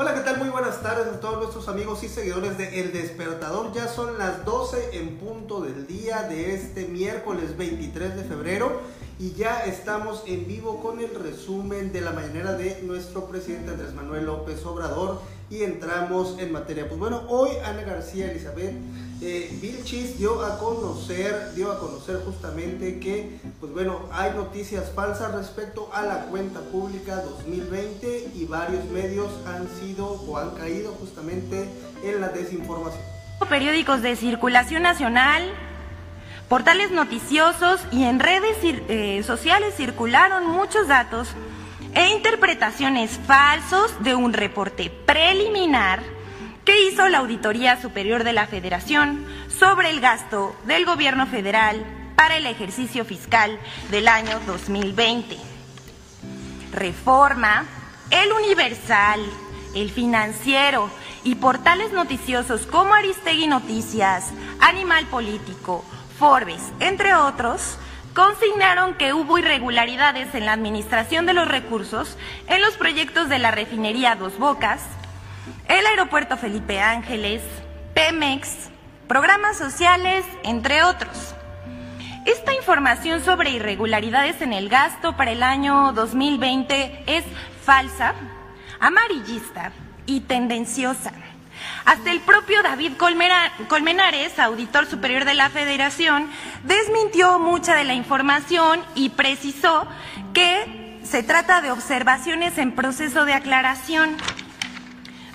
Hola, ¿qué tal? Muy buenas tardes a todos nuestros amigos y seguidores de El Despertador. Ya son las 12 en punto del día de este miércoles 23 de febrero y ya estamos en vivo con el resumen de la mañanera de nuestro presidente Andrés Manuel López Obrador y entramos en materia. Pues bueno, hoy Ana García Elizabeth eh, Vilchis dio a conocer, dio a conocer justamente que, pues bueno, hay noticias falsas respecto a la cuenta pública 2020 y varios medios han sido o han caído justamente en la desinformación. Periódicos de circulación nacional, portales noticiosos y en redes eh, sociales circularon muchos datos e interpretaciones falsos de un reporte preliminar que hizo la Auditoría Superior de la Federación sobre el gasto del gobierno federal para el ejercicio fiscal del año 2020. Reforma, El Universal, El Financiero y portales noticiosos como Aristegui Noticias, Animal Político, Forbes, entre otros, consignaron que hubo irregularidades en la administración de los recursos en los proyectos de la refinería Dos Bocas, el aeropuerto Felipe Ángeles, Pemex, programas sociales, entre otros. Esta información sobre irregularidades en el gasto para el año 2020 es falsa, amarillista y tendenciosa. Hasta el propio David Colmenares, auditor superior de la Federación, desmintió mucha de la información y precisó que se trata de observaciones en proceso de aclaración.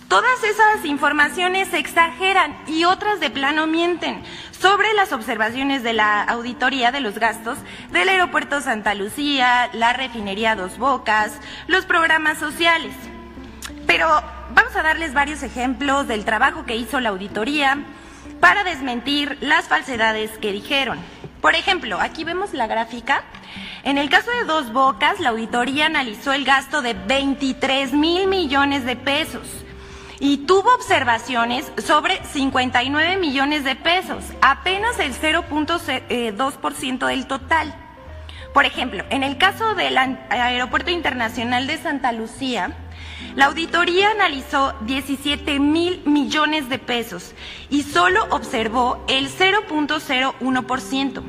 Todas esas informaciones se exageran y otras de plano mienten sobre las observaciones de la auditoría de los gastos del aeropuerto Santa Lucía, la refinería Dos Bocas, los programas sociales. Pero vamos a darles varios ejemplos del trabajo que hizo la auditoría para desmentir las falsedades que dijeron. Por ejemplo, aquí vemos la gráfica. En el caso de Dos Bocas, la auditoría analizó el gasto de 23 mil millones de pesos y tuvo observaciones sobre 59 millones de pesos, apenas el 0.2% del total. Por ejemplo, en el caso del Aeropuerto Internacional de Santa Lucía, la auditoría analizó 17 mil millones de pesos y solo observó el 0.01%,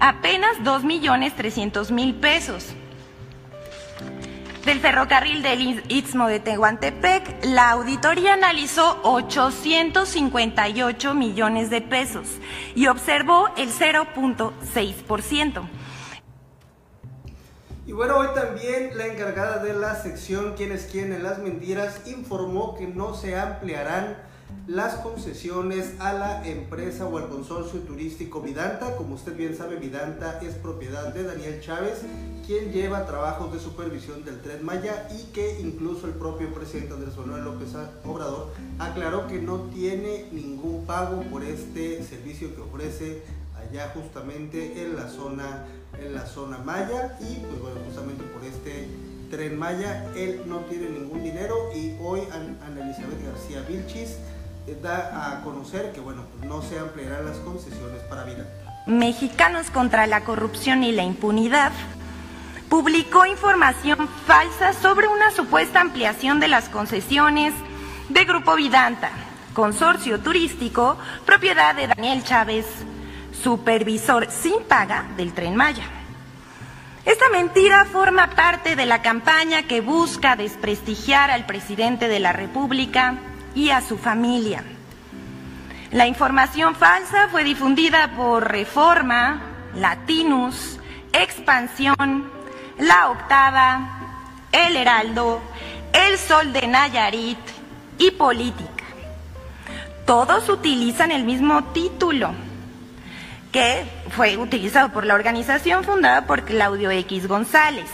apenas 2 millones 300 mil pesos del ferrocarril del Istmo de Tehuantepec, la auditoría analizó 858 millones de pesos y observó el 0.6%. Y bueno, hoy también la encargada de la sección Quienes quieren las mentiras informó que no se ampliarán las concesiones a la empresa o al consorcio turístico Vidanta. Como usted bien sabe, Vidanta es propiedad de Daniel Chávez, quien lleva trabajos de supervisión del Tren Maya y que incluso el propio presidente Andrés Manuel López Obrador aclaró que no tiene ningún pago por este servicio que ofrece allá justamente en la zona en la zona Maya. Y pues bueno, justamente por este Tren Maya él no tiene ningún dinero. Y hoy Ana Elizabeth García Vilchis da a conocer que bueno, pues no se ampliarán las concesiones para vida. Mexicanos contra la corrupción y la impunidad publicó información falsa sobre una supuesta ampliación de las concesiones de Grupo Vidanta, consorcio turístico, propiedad de Daniel Chávez, supervisor sin paga del tren Maya. Esta mentira forma parte de la campaña que busca desprestigiar al presidente de la República y a su familia. La información falsa fue difundida por Reforma, Latinus, Expansión, La Octava, El Heraldo, El Sol de Nayarit y Política. Todos utilizan el mismo título, que fue utilizado por la organización fundada por Claudio X González.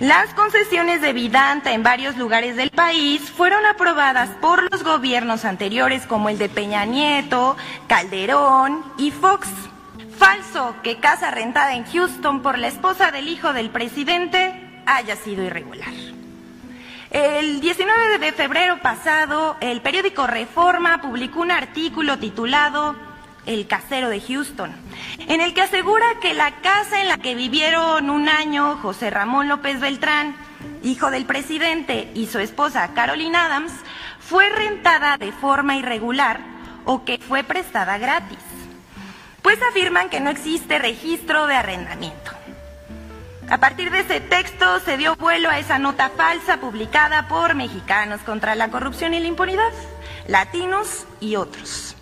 Las concesiones de Vidanta en varios lugares del país fueron aprobadas por los gobiernos anteriores como el de Peña Nieto, Calderón y Fox. Falso que casa rentada en Houston por la esposa del hijo del presidente haya sido irregular. El 19 de febrero pasado, el periódico Reforma publicó un artículo titulado El casero de Houston, en el que asegura que la casa en la que vivieron un año José Ramón López Beltrán, hijo del presidente, y su esposa Carolina Adams, fue rentada de forma irregular o que fue prestada gratis, pues afirman que no existe registro de arrendamiento. A partir de ese texto se dio vuelo a esa nota falsa publicada por Mexicanos contra la Corrupción y la Impunidad, Latinos y otros.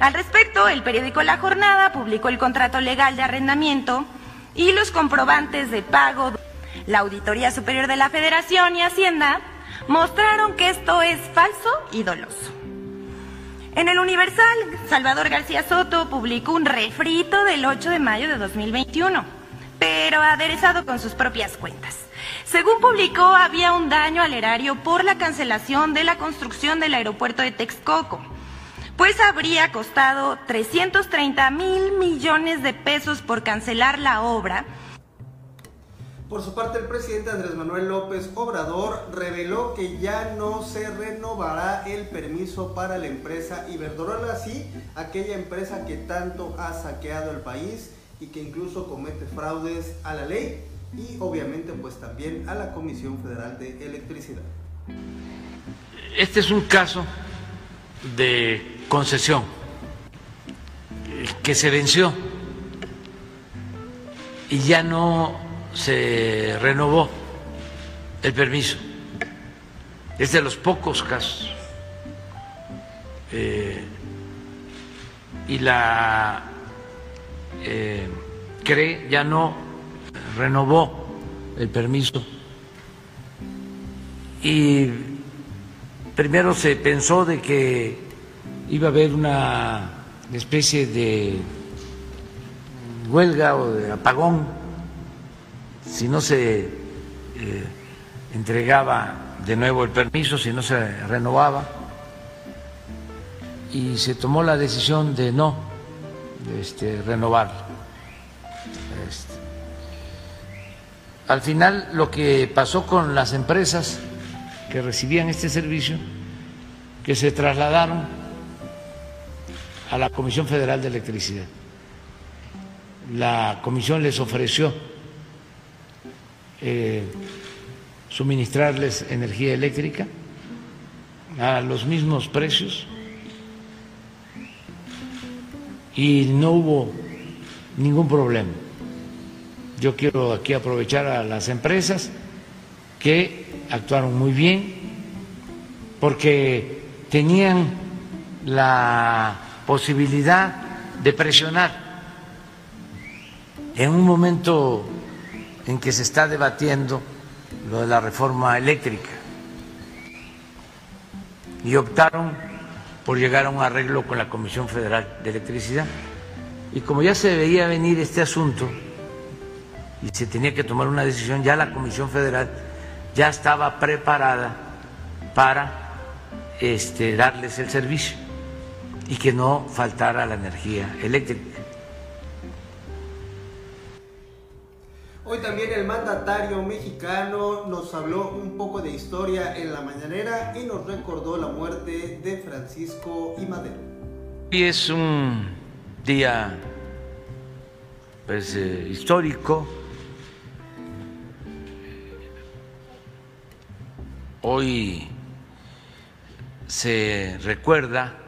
Al respecto, el periódico La Jornada publicó el contrato legal de arrendamiento y los comprobantes de pago. La Auditoría Superior de la Federación y Hacienda mostraron que esto es falso y doloso. En el Universal, Salvador García Soto publicó un refrito del 8 de mayo de 2021 pero aderezado con sus propias cuentas. Según publicó, había un daño al erario por la cancelación de la construcción del aeropuerto de Texcoco, pues habría costado 330 mil millones de pesos por cancelar la obra. Por su parte, el presidente Andrés Manuel López Obrador reveló que ya no se renovará el permiso para la empresa Iberdrola, así aquella empresa que tanto ha saqueado el país y que incluso comete fraudes a la ley y obviamente pues también a la Comisión Federal de Electricidad. Este es un caso de concesión que se venció y ya no se renovó el permiso. Es de los pocos casos. Eh, y la eh, cree ya no renovó el permiso y primero se pensó de que iba a haber una especie de huelga o de apagón si no se eh, entregaba de nuevo el permiso, si no se renovaba y se tomó la decisión de no este, renovarlo. Este. Al final lo que pasó con las empresas que recibían este servicio, que se trasladaron a la Comisión Federal de Electricidad. La comisión les ofreció eh, suministrarles energía eléctrica a los mismos precios y no hubo ningún problema. Yo quiero aquí aprovechar a las empresas que actuaron muy bien porque tenían la posibilidad de presionar en un momento en que se está debatiendo lo de la reforma eléctrica y optaron por llegar a un arreglo con la Comisión Federal de Electricidad. Y como ya se veía venir este asunto y se tenía que tomar una decisión, ya la Comisión Federal ya estaba preparada para este, darles el servicio y que no faltara la energía eléctrica. Hoy también el mandatario mexicano nos habló un poco de historia en la mañanera y nos recordó la muerte de Francisco y Madero. Hoy es un día pues, eh, histórico. Hoy se recuerda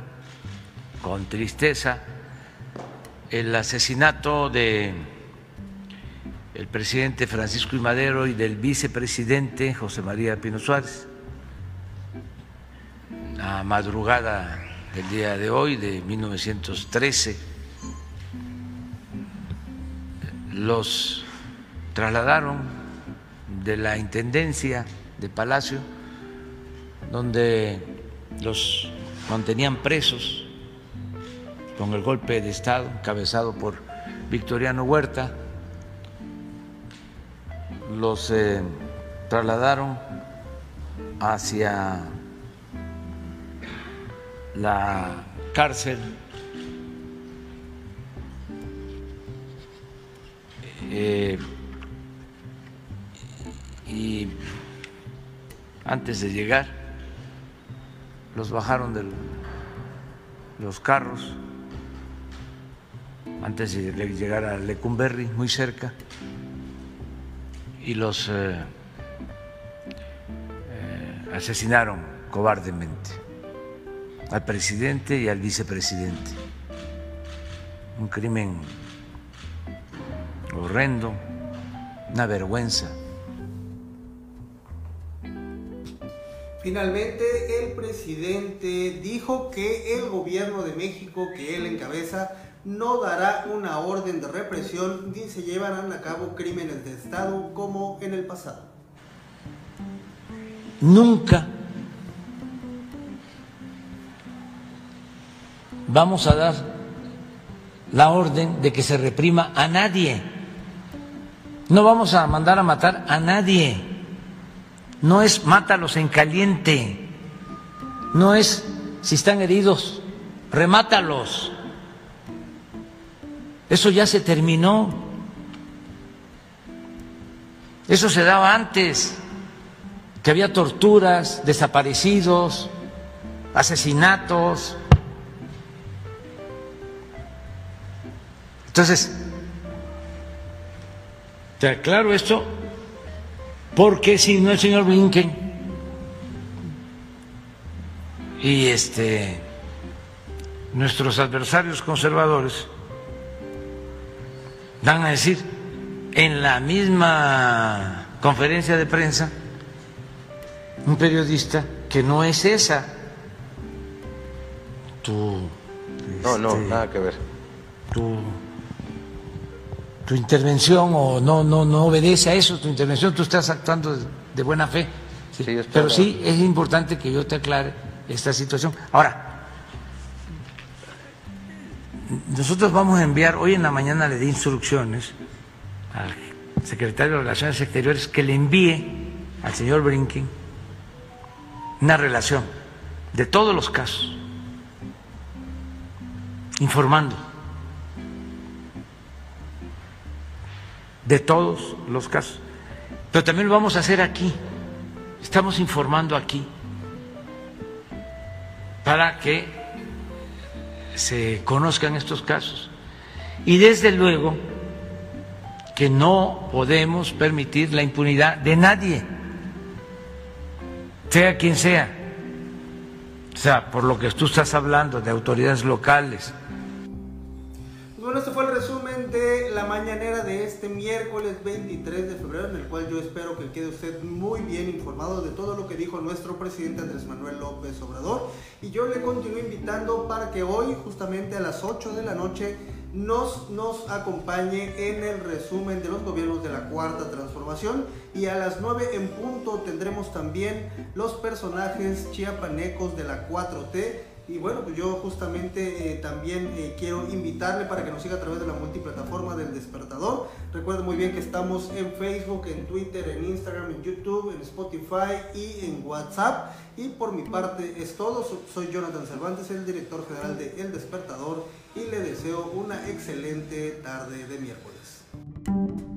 con tristeza el asesinato de el presidente Francisco I. Madero y del vicepresidente José María Pino Suárez. La madrugada del día de hoy, de 1913, los trasladaron de la Intendencia de Palacio, donde los mantenían presos con el golpe de Estado encabezado por Victoriano Huerta. Los eh, trasladaron hacia la cárcel eh, y antes de llegar los bajaron de los carros antes de llegar a Lecumberri, muy cerca, y los eh, eh, asesinaron cobardemente al presidente y al vicepresidente. Un crimen horrendo, una vergüenza. Finalmente, el presidente dijo que el gobierno de México que él encabeza no dará una orden de represión ni se llevarán a cabo crímenes de Estado como en el pasado. Nunca vamos a dar la orden de que se reprima a nadie. No vamos a mandar a matar a nadie. No es mátalos en caliente. No es si están heridos, remátalos. Eso ya se terminó. Eso se daba antes, que había torturas, desaparecidos, asesinatos. Entonces, te aclaro esto porque si no el señor Blinken y este nuestros adversarios conservadores van a decir en la misma conferencia de prensa un periodista que no es esa. Tu no no este, nada que ver. tu tu intervención o no no no obedece a eso tu intervención tú estás actuando de, buena fe. Pero sí es importante que yo te aclare esta situación. Ahora nosotros vamos a enviar, hoy en la mañana le di instrucciones al secretario de Relaciones Exteriores que le envíe al señor Brinken una relación de todos los casos, informando de todos los casos. Pero también lo vamos a hacer aquí, estamos informando aquí para que se conozcan estos casos. Y desde luego que no podemos permitir la impunidad de nadie, sea quien sea. O sea, por lo que tú estás hablando de autoridades locales, resumen de la mañanera de este miércoles 23 de febrero, en el cual yo espero que quede usted muy bien informado de todo lo que dijo nuestro presidente Andrés Manuel López Obrador. Y yo le continúo invitando para que hoy, justamente a las 8 de la noche, nos, nos acompañe en el resumen de los gobiernos de la Cuarta Transformación. Y a las 9 en punto tendremos también los personajes chiapanecos de la 4T y bueno, pues yo justamente eh, también eh, quiero invitarle para que nos siga a través de la multiplataforma del despertador. Recuerden muy bien que estamos en Facebook, en Twitter, en Instagram, en YouTube, en Spotify y en WhatsApp. Y por mi parte es todo. Soy Jonathan Cervantes, el director general de El Despertador y le deseo una excelente tarde de miércoles.